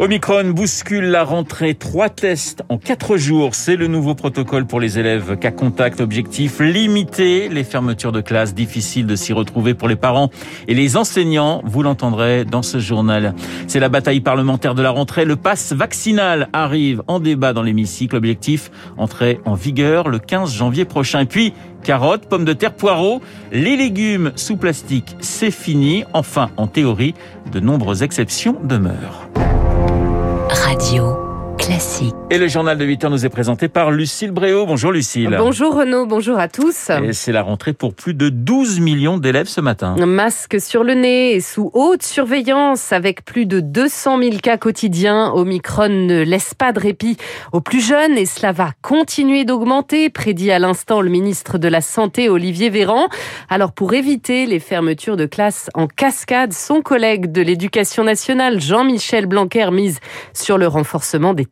Omicron bouscule la rentrée. Trois tests en quatre jours. C'est le nouveau protocole pour les élèves. Cas contact, objectif, limiter les fermetures de classe. Difficile de s'y retrouver pour les parents et les enseignants. Vous l'entendrez dans ce journal. C'est la bataille parlementaire de la rentrée. Le pass vaccinal arrive en débat dans l'hémicycle. Objectif, entrer en vigueur le 15 janvier prochain. Et puis, carottes, pommes de terre, poireaux, les légumes sous plastique, c'est fini. Enfin, en théorie, de nombreuses exceptions demeurent. Radio classique. Et le journal de 8 heures nous est présenté par Lucille Bréau. Bonjour Lucille. Bonjour Renaud, bonjour à tous. Et c'est la rentrée pour plus de 12 millions d'élèves ce matin. Masque sur le nez et sous haute surveillance avec plus de 200 000 cas quotidiens. Omicron ne laisse pas de répit aux plus jeunes et cela va continuer d'augmenter, prédit à l'instant le ministre de la Santé Olivier Véran. Alors pour éviter les fermetures de classes en cascade, son collègue de l'Éducation nationale Jean-Michel Blanquer mise sur le renforcement des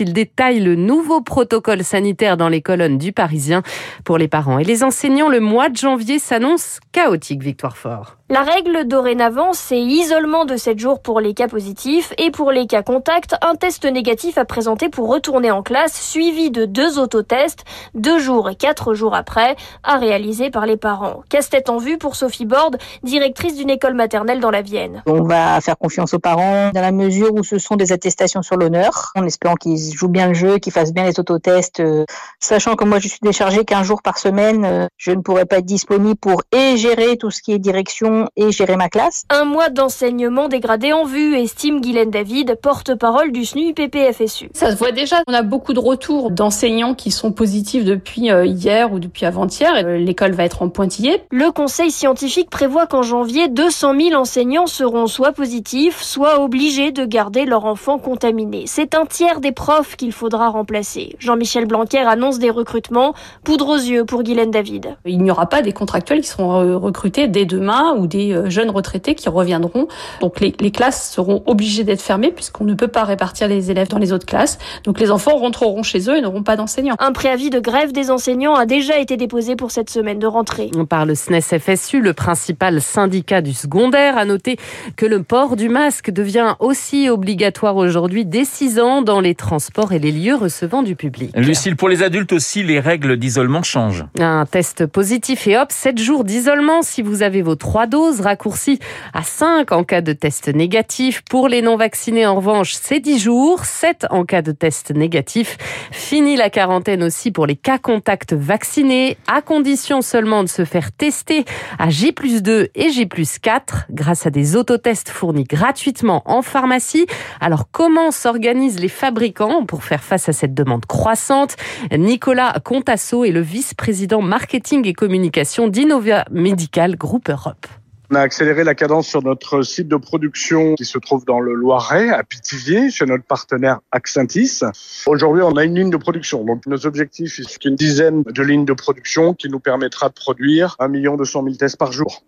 Il détaille le nouveau protocole sanitaire dans les colonnes du Parisien pour les parents et les enseignants. Le mois de janvier s'annonce chaotique, Victoire Fort. La règle dorénavant, c'est isolement de 7 jours pour les cas positifs et pour les cas contacts, un test négatif à présenter pour retourner en classe, suivi de deux autotests, deux jours et quatre jours après, à réaliser par les parents. Casse-tête en vue pour Sophie Borde, directrice d'une école maternelle dans la Vienne. On va faire confiance aux parents dans la mesure où ce sont des attestations sur l'honneur, en espérant qu'ils jouent bien le jeu, qu'ils fassent bien les autotests, euh, sachant que moi je suis déchargée qu'un jour par semaine, euh, je ne pourrai pas être disponible pour et gérer tout ce qui est direction et gérer ma classe. Un mois d'enseignement dégradé en vue, estime Guylaine David, porte-parole du SNU PPFSU. Ça se voit déjà. On a beaucoup de retours d'enseignants qui sont positifs depuis euh, hier ou depuis avant-hier. Euh, l'école va être en pointillé. Le conseil scientifique prévoit qu'en janvier, 200 000 enseignants seront soit positifs, soit obligés de garder leur enfant contaminé. C'est un tiers des profs qu'il faudra remplacer. Jean-Michel Blanquer annonce des recrutements. Poudre aux yeux pour Guylaine David. Il n'y aura pas des contractuels qui seront euh, recrutés dès demain ou des euh, jeunes retraités qui reviendront. Donc les, les classes seront obligées d'être fermées puisqu'on ne peut pas répartir les élèves dans les autres classes. Donc les enfants rentreront chez eux et n'auront pas d'enseignants. Un préavis de grève des enseignants a déjà été déposé pour cette semaine de rentrée. Par le SNES FSU, le principal syndicat du secondaire, a noté que le port du masque devient aussi obligatoire aujourd'hui dès 6 ans dans les transports et les lieux recevant du public. Lucille, pour les adultes aussi, les règles d'isolement changent. Un test positif et hop, 7 jours d'isolement si vous avez vos trois doses raccourci à 5 en cas de test négatif. Pour les non-vaccinés, en revanche, c'est 10 jours, 7 en cas de test négatif. Fini la quarantaine aussi pour les cas contacts vaccinés, à condition seulement de se faire tester à J 2 et J 4 grâce à des autotests fournis gratuitement en pharmacie. Alors comment s'organisent les fabricants pour faire face à cette demande croissante? Nicolas Contasso est le vice-président marketing et communication d'Innova Medical Group Europe. On a accéléré la cadence sur notre site de production qui se trouve dans le Loiret, à Pithiviers, chez notre partenaire Accentis. Aujourd'hui, on a une ligne de production. Donc, nos objectifs, c'est une dizaine de lignes de production qui nous permettra de produire 1 million 200 000 tests par jour.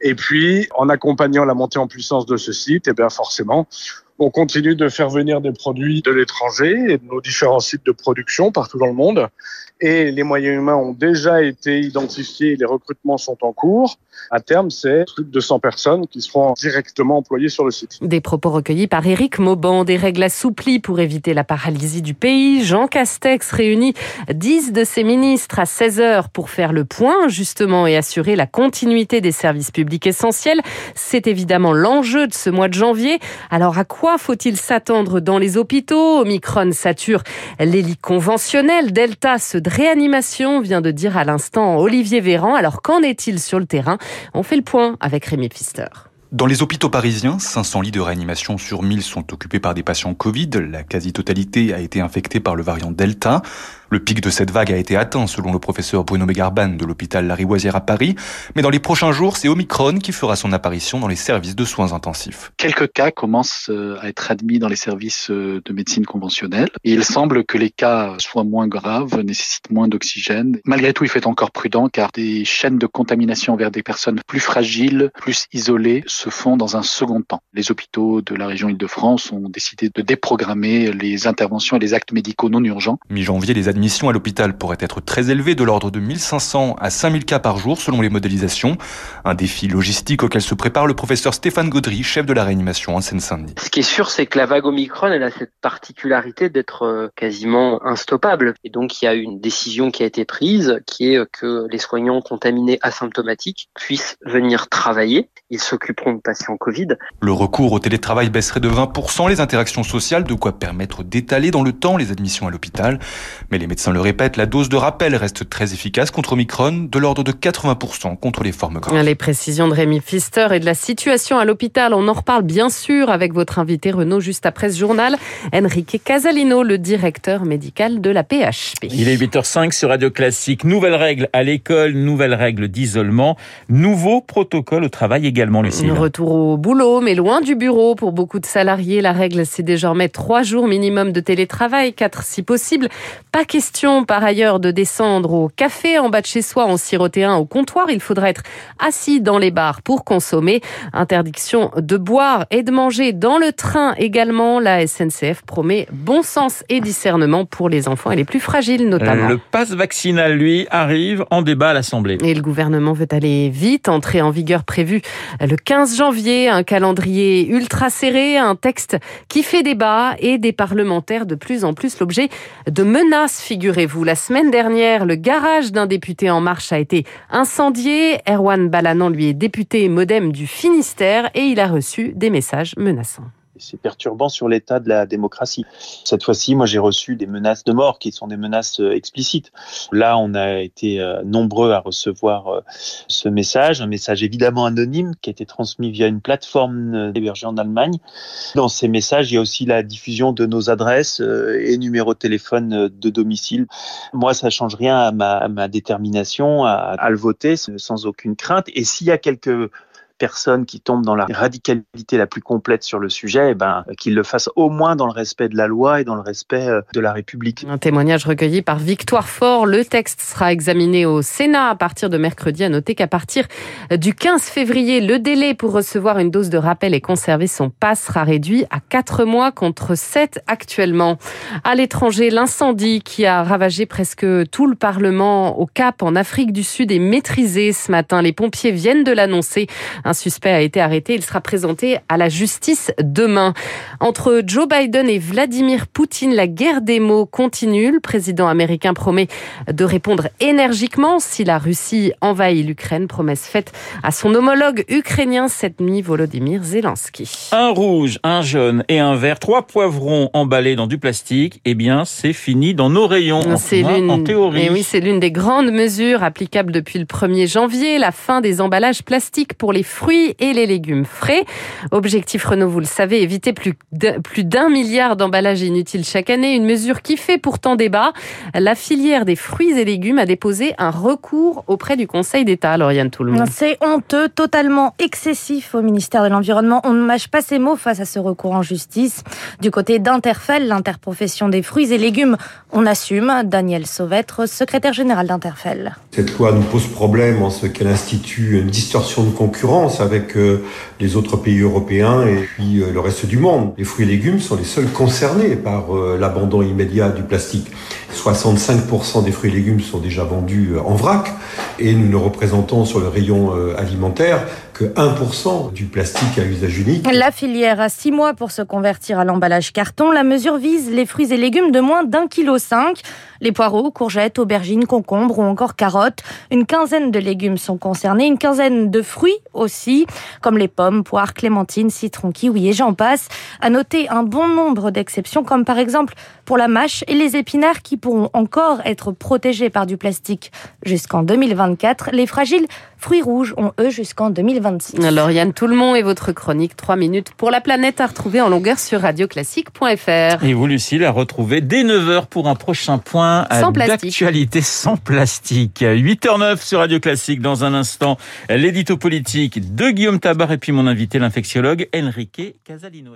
Et puis, en accompagnant la montée en puissance de ce site, eh bien, forcément, on continue de faire venir des produits de l'étranger et de nos différents sites de production partout dans le monde. Et les moyens humains ont déjà été identifiés, les recrutements sont en cours. À terme, c'est plus de 200 personnes qui seront directement employées sur le site. Des propos recueillis par Éric Mauban, des règles assouplies pour éviter la paralysie du pays. Jean Castex réunit 10 de ses ministres à 16 heures pour faire le point, justement, et assurer la continuité des services publics essentiels. C'est évidemment l'enjeu de ce mois de janvier. Alors, à quoi faut-il s'attendre dans les hôpitaux? Omicron sature les lits conventionnels. Delta, ceux de réanimation, vient de dire à l'instant Olivier Véran. Alors, qu'en est-il sur le terrain? On fait le point avec Rémi Pfister. Dans les hôpitaux parisiens, 500 lits de réanimation sur 1000 sont occupés par des patients Covid. La quasi-totalité a été infectée par le variant Delta. Le pic de cette vague a été atteint selon le professeur Bruno Megarban de l'hôpital Larivoisière à Paris, mais dans les prochains jours, c'est Omicron qui fera son apparition dans les services de soins intensifs. Quelques cas commencent euh, à être admis dans les services euh, de médecine conventionnelle et il semble que les cas soient moins graves, nécessitent moins d'oxygène. Malgré tout, il faut être encore prudent car des chaînes de contamination vers des personnes plus fragiles, plus isolées se font dans un second temps. Les hôpitaux de la région Île-de-France ont décidé de déprogrammer les interventions et les actes médicaux non urgents. Mi-janvier, les admissions à l'hôpital pourraient être très élevées, de l'ordre de 1500 à 5000 cas par jour selon les modélisations. Un défi logistique auquel se prépare le professeur Stéphane Gaudry, chef de la réanimation en Seine-Saint-Denis. Ce qui est sûr, c'est que la vague Omicron, elle a cette particularité d'être euh, quasiment instoppable. Et donc, il y a une décision qui a été prise, qui est que les soignants contaminés asymptomatiques puissent venir travailler. Ils s'occuperont de patients Covid. Le recours au télétravail baisserait de 20% les interactions sociales, de quoi permettre d'étaler dans le temps les admissions à l'hôpital. Mais les médecins le répètent, la dose de rappel reste très efficace contre Omicron, de l'ordre de 80% contre les formes graves. Les précisions de Rémi Pfister et de la situation à l'hôpital, on en reparle bien sûr avec votre invité Renaud juste après ce journal, Enrique Casalino, le directeur médical de la PHP. Il est 8h05 sur Radio Classique. Nouvelles règles à l'école, nouvelles règles d'isolement, nouveau protocole au travail également, Lucie. Retour au boulot, mais loin du bureau. Pour beaucoup de salariés, la règle, c'est désormais trois jours minimum de télétravail, quatre si possible. Pas question, par ailleurs, de descendre au café en bas de chez soi en siroter un au comptoir. Il faudra être assis dans les bars pour consommer. Interdiction de boire et de manger dans le train également. La SNCF promet bon sens et discernement pour les enfants et les plus fragiles notamment. Le passe vaccinal, lui, arrive en débat à l'Assemblée. Et le gouvernement veut aller vite, entrer en vigueur prévue le 15 janvier, un calendrier ultra serré, un texte qui fait débat et des parlementaires de plus en plus l'objet de menaces, figurez-vous. La semaine dernière, le garage d'un député En Marche a été incendié. Erwan Balanan, lui, est député modem du Finistère et il a reçu des messages menaçants c'est perturbant sur l'état de la démocratie. Cette fois-ci, moi, j'ai reçu des menaces de mort qui sont des menaces euh, explicites. Là, on a été euh, nombreux à recevoir euh, ce message, un message évidemment anonyme qui a été transmis via une plateforme hébergée en Allemagne. Dans ces messages, il y a aussi la diffusion de nos adresses et numéros de téléphone de domicile. Moi, ça change rien à ma, détermination à le voter sans aucune crainte. Et s'il y a quelques personnes qui tombent dans la radicalité la plus complète sur le sujet, eh ben, qu'ils le fassent au moins dans le respect de la loi et dans le respect euh, de la République. Un témoignage recueilli par Victoire Fort. Le texte sera examiné au Sénat à partir de mercredi. À noter qu'à partir du 15 février, le délai pour recevoir une dose de rappel et conserver son pass sera réduit à 4 mois contre 7 actuellement. À l'étranger, l'incendie qui a ravagé presque tout le Parlement au Cap en Afrique du Sud est maîtrisé ce matin. Les pompiers viennent de l'annoncer. Un suspect a été arrêté. Il sera présenté à la justice demain. Entre Joe Biden et Vladimir Poutine, la guerre des mots continue. Le président américain promet de répondre énergiquement si la Russie envahit l'Ukraine. Promesse faite à son homologue ukrainien cette nuit, Volodymyr Zelensky. Un rouge, un jaune et un vert, trois poivrons emballés dans du plastique. Eh bien, c'est fini dans nos rayons. C'est l'une, en théorie. Et oui, c'est l'une des grandes mesures applicables depuis le 1er janvier, la fin des emballages plastiques pour les fruits et les légumes frais. Objectif Renault, vous le savez, éviter plus d'un milliard d'emballages inutiles chaque année, une mesure qui fait pourtant débat. La filière des fruits et légumes a déposé un recours auprès du Conseil d'État, Lauriane Tout le monde. C'est honteux, totalement excessif au ministère de l'Environnement. On ne mâche pas ses mots face à ce recours en justice. Du côté d'Interfel, l'interprofession des fruits et légumes, on assume. Daniel Sauvêtre, secrétaire général d'Interfel. Cette loi nous pose problème en ce qu'elle institue une distorsion de concurrence avec euh, les autres pays européens et puis euh, le reste du monde. Les fruits et légumes sont les seuls concernés par euh, l'abandon immédiat du plastique. 65% des fruits et légumes sont déjà vendus en vrac et nous ne représentons sur le rayon alimentaire que 1% du plastique à usage unique. La filière a 6 mois pour se convertir à l'emballage carton. La mesure vise les fruits et légumes de moins d'un kilo cinq. Les poireaux, courgettes, aubergines, concombres ou encore carottes. Une quinzaine de légumes sont concernés, une quinzaine de fruits aussi, comme les pommes, poires, clémentines, citrons, kiwis et j'en passe. À noter un bon nombre d'exceptions, comme par exemple pour la mâche et les épinards qui pourront encore être protégés par du plastique jusqu'en 2024. Les fragiles fruits rouges ont eux jusqu'en 2024. 2026. Alors Yann Tout-le-Monde et votre chronique 3 minutes pour la planète à retrouver en longueur sur radioclassique.fr. Et vous, Lucille, à retrouver dès 9h pour un prochain point Sans plastique. d'actualité sans plastique. 8h09 sur Radio Classique. Dans un instant, l'édito politique de Guillaume Tabar et puis mon invité, l'infectiologue Enrique Casalino.